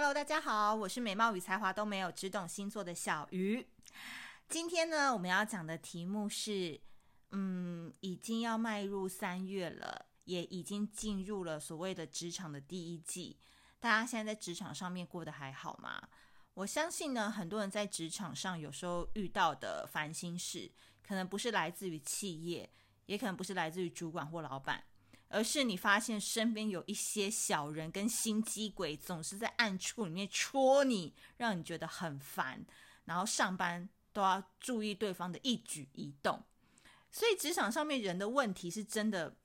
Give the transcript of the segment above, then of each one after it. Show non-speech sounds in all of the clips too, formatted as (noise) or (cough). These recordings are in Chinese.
Hello，大家好，我是美貌与才华都没有，只懂星座的小鱼。今天呢，我们要讲的题目是，嗯，已经要迈入三月了，也已经进入了所谓的职场的第一季。大家现在在职场上面过得还好吗？我相信呢，很多人在职场上有时候遇到的烦心事，可能不是来自于企业，也可能不是来自于主管或老板。而是你发现身边有一些小人跟心机鬼，总是在暗处里面戳你，让你觉得很烦，然后上班都要注意对方的一举一动。所以职场上面人的问题是真的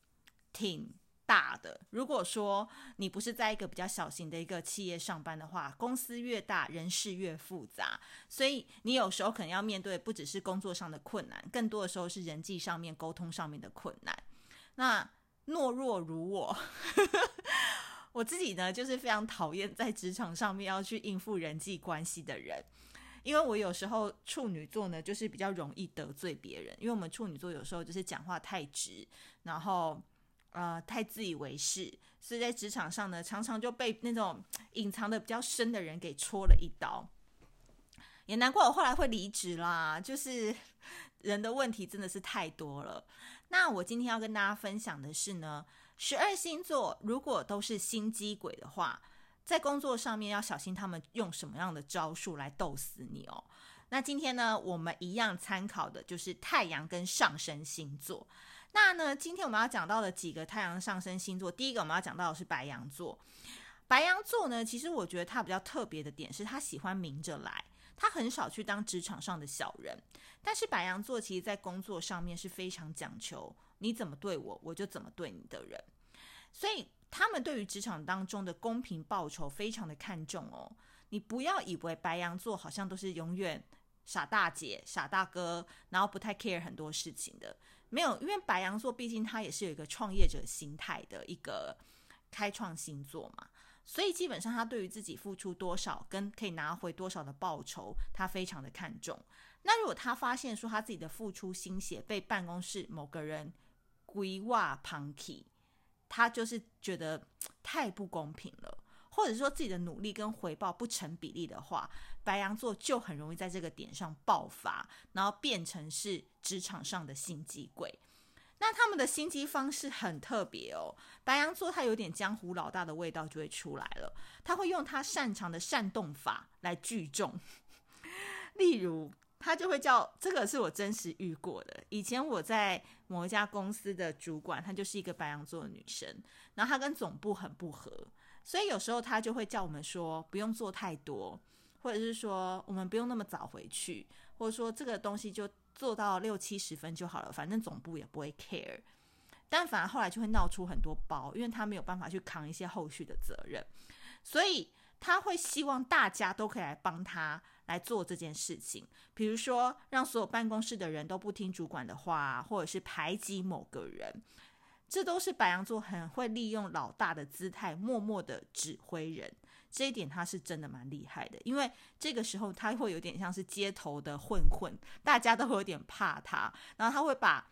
挺大的。如果说你不是在一个比较小型的一个企业上班的话，公司越大，人事越复杂，所以你有时候可能要面对不只是工作上的困难，更多的时候是人际上面沟通上面的困难。那懦弱如我，(laughs) 我自己呢，就是非常讨厌在职场上面要去应付人际关系的人，因为我有时候处女座呢，就是比较容易得罪别人，因为我们处女座有时候就是讲话太直，然后呃太自以为是，所以在职场上呢，常常就被那种隐藏的比较深的人给戳了一刀，也难怪我后来会离职啦，就是人的问题真的是太多了。那我今天要跟大家分享的是呢，十二星座如果都是心机鬼的话，在工作上面要小心他们用什么样的招数来逗死你哦。那今天呢，我们一样参考的就是太阳跟上升星座。那呢，今天我们要讲到的几个太阳上升星座，第一个我们要讲到的是白羊座。白羊座呢，其实我觉得它比较特别的点是，他喜欢明着来。他很少去当职场上的小人，但是白羊座其实在工作上面是非常讲求你怎么对我，我就怎么对你的人，所以他们对于职场当中的公平报酬非常的看重哦。你不要以为白羊座好像都是永远傻大姐、傻大哥，然后不太 care 很多事情的，没有，因为白羊座毕竟他也是有一个创业者心态的一个开创星座嘛。所以基本上，他对于自己付出多少跟可以拿回多少的报酬，他非常的看重。那如果他发现说他自己的付出心血被办公室某个人规划旁起，他就是觉得 (tsk) 太不公平了，或者说自己的努力跟回报不成比例的话，白羊座就很容易在这个点上爆发，然后变成是职场上的心机鬼。那他们的心机方式很特别哦，白羊座他有点江湖老大的味道就会出来了，他会用他擅长的煽动法来聚众，(laughs) 例如他就会叫，这个是我真实遇过的，以前我在某一家公司的主管，她就是一个白羊座的女生，然后她跟总部很不合，所以有时候他就会叫我们说不用做太多，或者是说我们不用那么早回去，或者说这个东西就。做到六七十分就好了，反正总部也不会 care。但反而后来就会闹出很多包，因为他没有办法去扛一些后续的责任，所以他会希望大家都可以来帮他来做这件事情。比如说，让所有办公室的人都不听主管的话，或者是排挤某个人，这都是白羊座很会利用老大的姿态，默默的指挥人。这一点他是真的蛮厉害的，因为这个时候他会有点像是街头的混混，大家都会有点怕他，然后他会把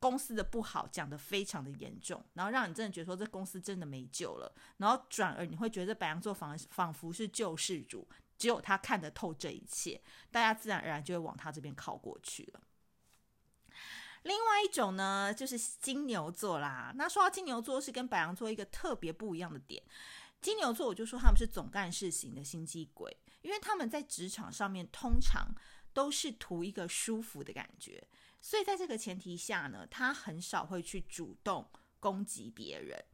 公司的不好讲得非常的严重，然后让你真的觉得说这公司真的没救了，然后转而你会觉得白羊座仿仿佛是救世主，只有他看得透这一切，大家自然而然就会往他这边靠过去了。另外一种呢，就是金牛座啦。那说到金牛座，是跟白羊座一个特别不一样的点。金牛座，我就说他们是总干事型的心机鬼，因为他们在职场上面通常都是图一个舒服的感觉，所以在这个前提下呢，他很少会去主动攻击别人，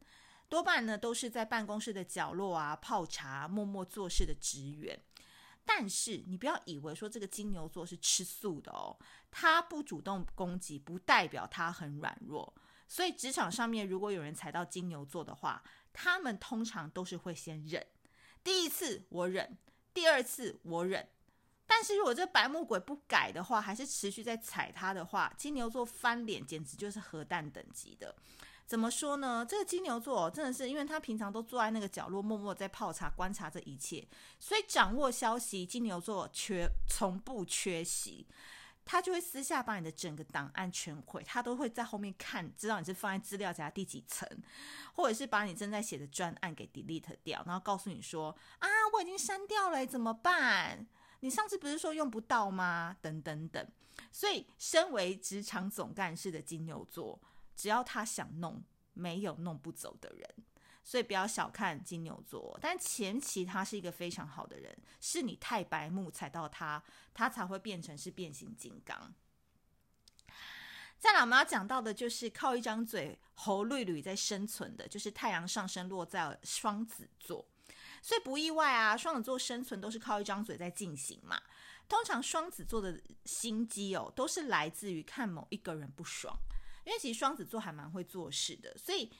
多半呢都是在办公室的角落啊泡茶、默默做事的职员。但是你不要以为说这个金牛座是吃素的哦，他不主动攻击，不代表他很软弱。所以职场上面如果有人踩到金牛座的话，他们通常都是会先忍，第一次我忍，第二次我忍，但是如果这白目鬼不改的话，还是持续在踩他的话，金牛座翻脸简直就是核弹等级的。怎么说呢？这个金牛座真的是，因为他平常都坐在那个角落，默默在泡茶，观察这一切，所以掌握消息，金牛座缺从不缺席。他就会私下把你的整个档案全毁，他都会在后面看，知道你是放在资料夹第几层，或者是把你正在写的专案给 delete 掉，然后告诉你说啊，我已经删掉了，怎么办？你上次不是说用不到吗？等等等。所以，身为职场总干事的金牛座，只要他想弄，没有弄不走的人。所以不要小看金牛座，但前期他是一个非常好的人，是你太白目踩到他，他才会变成是变形金刚。再来，我们要讲到的就是靠一张嘴喉绿绿在生存的，就是太阳上升落在双子座，所以不意外啊，双子座生存都是靠一张嘴在进行嘛。通常双子座的心机哦，都是来自于看某一个人不爽，因为其实双子座还蛮会做事的，所以。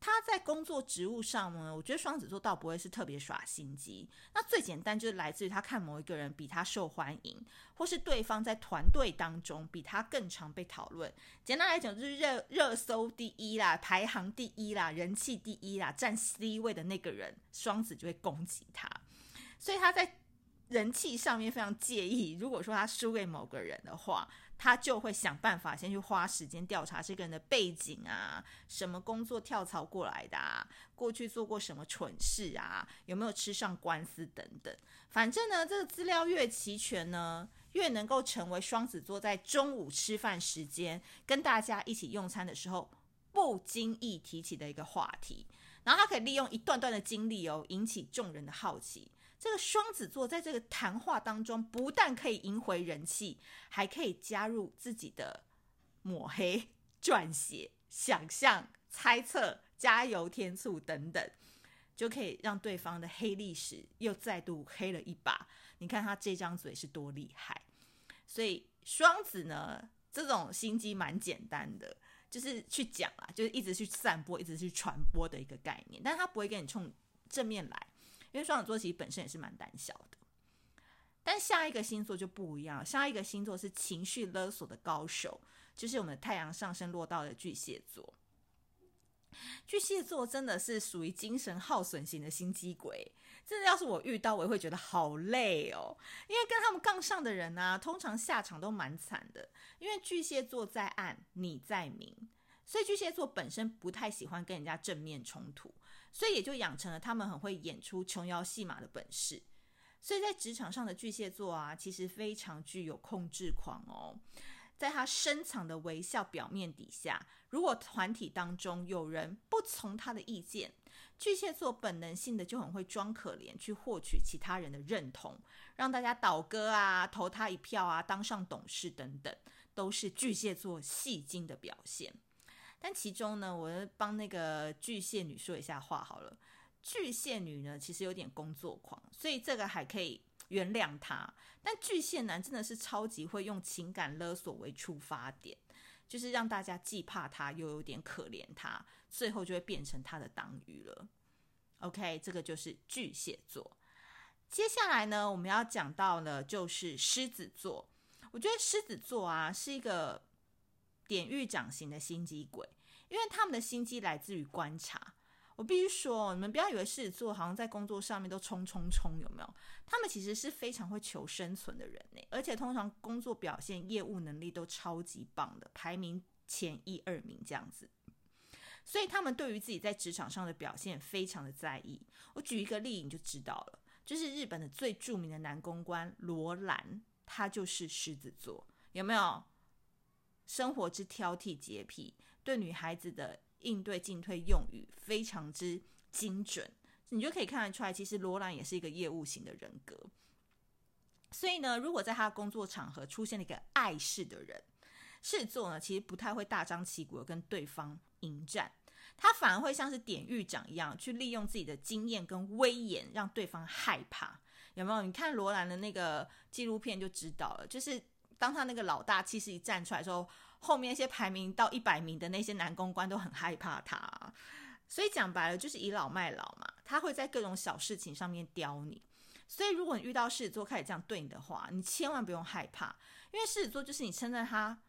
他在工作职务上呢，我觉得双子座倒不会是特别耍心机。那最简单就是来自于他看某一个人比他受欢迎，或是对方在团队当中比他更常被讨论。简单来讲，就是热热搜第一啦，排行第一啦，人气第一啦，占 C 位的那个人，双子就会攻击他。所以他在人气上面非常介意。如果说他输给某个人的话，他就会想办法先去花时间调查这个人的背景啊，什么工作跳槽过来的啊，过去做过什么蠢事啊，有没有吃上官司等等。反正呢，这个资料越齐全呢，越能够成为双子座在中午吃饭时间跟大家一起用餐的时候不经意提起的一个话题。然后他可以利用一段段的经历哦，引起众人的好奇。这个双子座在这个谈话当中，不但可以赢回人气，还可以加入自己的抹黑、撰写、想象、猜测、加油添醋等等，就可以让对方的黑历史又再度黑了一把。你看他这张嘴是多厉害！所以双子呢，这种心机蛮简单的，就是去讲啊，就是一直去散播、一直去传播的一个概念，但他不会跟你冲正面来。因为双子座其实本身也是蛮胆小的，但下一个星座就不一样，下一个星座是情绪勒索的高手，就是我们的太阳上升落到了巨蟹座。巨蟹座真的是属于精神耗损型的心机鬼，真的要是我遇到，我也会觉得好累哦。因为跟他们杠上的人呢、通常下场都蛮惨的。因为巨蟹座在暗，你在明，所以巨蟹座本身不太喜欢跟人家正面冲突。所以也就养成了他们很会演出琼瑶戏码的本事。所以在职场上的巨蟹座啊，其实非常具有控制狂哦。在他深藏的微笑表面底下，如果团体当中有人不从他的意见，巨蟹座本能性的就很会装可怜，去获取其他人的认同，让大家倒戈啊，投他一票啊，当上董事等等，都是巨蟹座戏精的表现。但其中呢，我帮那个巨蟹女说一下话好了。巨蟹女呢，其实有点工作狂，所以这个还可以原谅她。但巨蟹男真的是超级会用情感勒索为出发点，就是让大家既怕他又有点可怜他，最后就会变成他的党羽了。OK，这个就是巨蟹座。接下来呢，我们要讲到的就是狮子座。我觉得狮子座啊，是一个。典狱长型的心机鬼，因为他们的心机来自于观察。我必须说，你们不要以为狮子座好像在工作上面都冲冲冲，有没有？他们其实是非常会求生存的人呢，而且通常工作表现、业务能力都超级棒的，排名前一二名这样子。所以他们对于自己在职场上的表现非常的在意。我举一个例你就知道了，就是日本的最著名的男公关罗兰，他就是狮子座，有没有？生活之挑剔洁癖，对女孩子的应对进退用语非常之精准，你就可以看得出来，其实罗兰也是一个业务型的人格。所以呢，如果在他工作场合出现了一个碍事的人，事做呢，其实不太会大张旗鼓的跟对方迎战，他反而会像是典狱长一样，去利用自己的经验跟威严，让对方害怕。有没有？你看罗兰的那个纪录片就知道了，就是。当他那个老大气势一站出来的时候，后面那些排名到一百名的那些男公关都很害怕他。所以讲白了就是倚老卖老嘛，他会在各种小事情上面刁你。所以如果你遇到狮子座开始这样对你的话，你千万不用害怕，因为狮子座就是你称赞他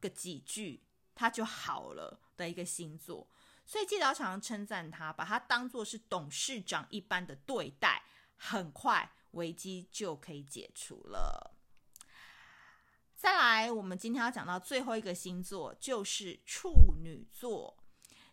个几句，他就好了的一个星座。所以记得要常常称赞他，把他当作是董事长一般的对待，很快危机就可以解除了。再来，我们今天要讲到最后一个星座就是处女座。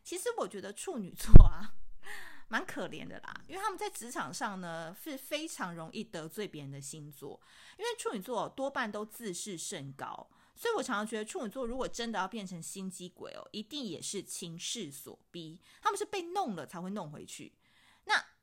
其实我觉得处女座啊，(laughs) 蛮可怜的啦，因为他们在职场上呢是非常容易得罪别人的星座，因为处女座多半都自视甚高，所以我常常觉得处女座如果真的要变成心机鬼哦，一定也是情势所逼，他们是被弄了才会弄回去。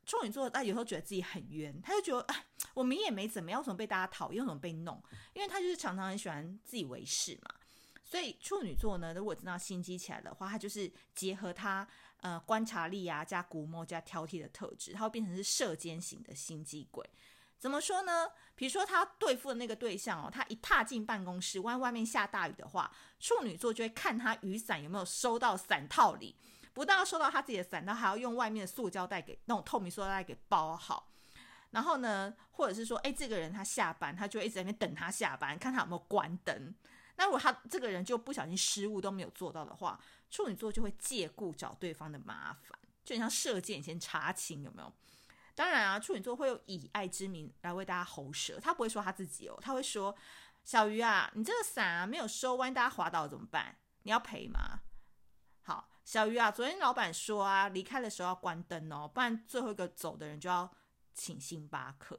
处女座他有时候觉得自己很冤，他就觉得哎，我明也没怎么样，为什么被大家讨厌，怎么被弄？因为他就是常常很喜欢自以为是嘛。所以处女座呢，如果真的要心机起来的话，他就是结合他。呃，观察力啊，加估摸，加挑剔的特质，他会变成是射箭型的心机鬼。怎么说呢？比如说他对付的那个对象哦，他一踏进办公室，万一外面下大雨的话，处女座就会看他雨伞有没有收到伞套里，不但要收到他自己的伞套，还要用外面的塑胶袋给那种透明塑胶袋给包好。然后呢，或者是说，哎，这个人他下班，他就一直在那边等他下班，看他有没有关灯。那如果他这个人就不小心失误都没有做到的话，处女座就会借故找对方的麻烦，就很像射箭先查清有没有？当然啊，处女座会有以爱之名来为大家喉舌，他不会说他自己哦，他会说：“小鱼啊，你这个伞啊没有收，万一大家滑倒怎么办？你要赔吗？”小鱼啊，昨天老板说啊，离开的时候要关灯哦，不然最后一个走的人就要请星巴克。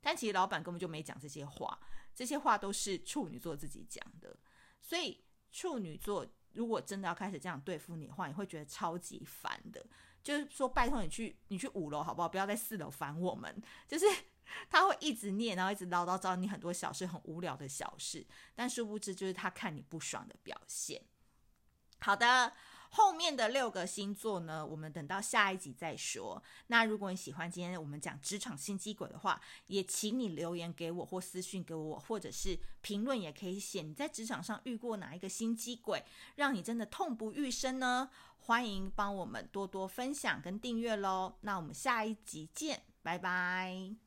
但其实老板根本就没讲这些话，这些话都是处女座自己讲的，所以处女座。如果真的要开始这样对付你的话，你会觉得超级烦的。就是说，拜托你去，你去五楼好不好？不要在四楼烦我们。就是 (laughs) 他会一直念，然后一直唠叨找你很多小事，很无聊的小事。但殊不知，就是他看你不爽的表现。好的。后面的六个星座呢，我们等到下一集再说。那如果你喜欢今天我们讲职场心机鬼的话，也请你留言给我或私讯给我，或者是评论也可以写你在职场上遇过哪一个心机鬼，让你真的痛不欲生呢？欢迎帮我们多多分享跟订阅喽。那我们下一集见，拜拜。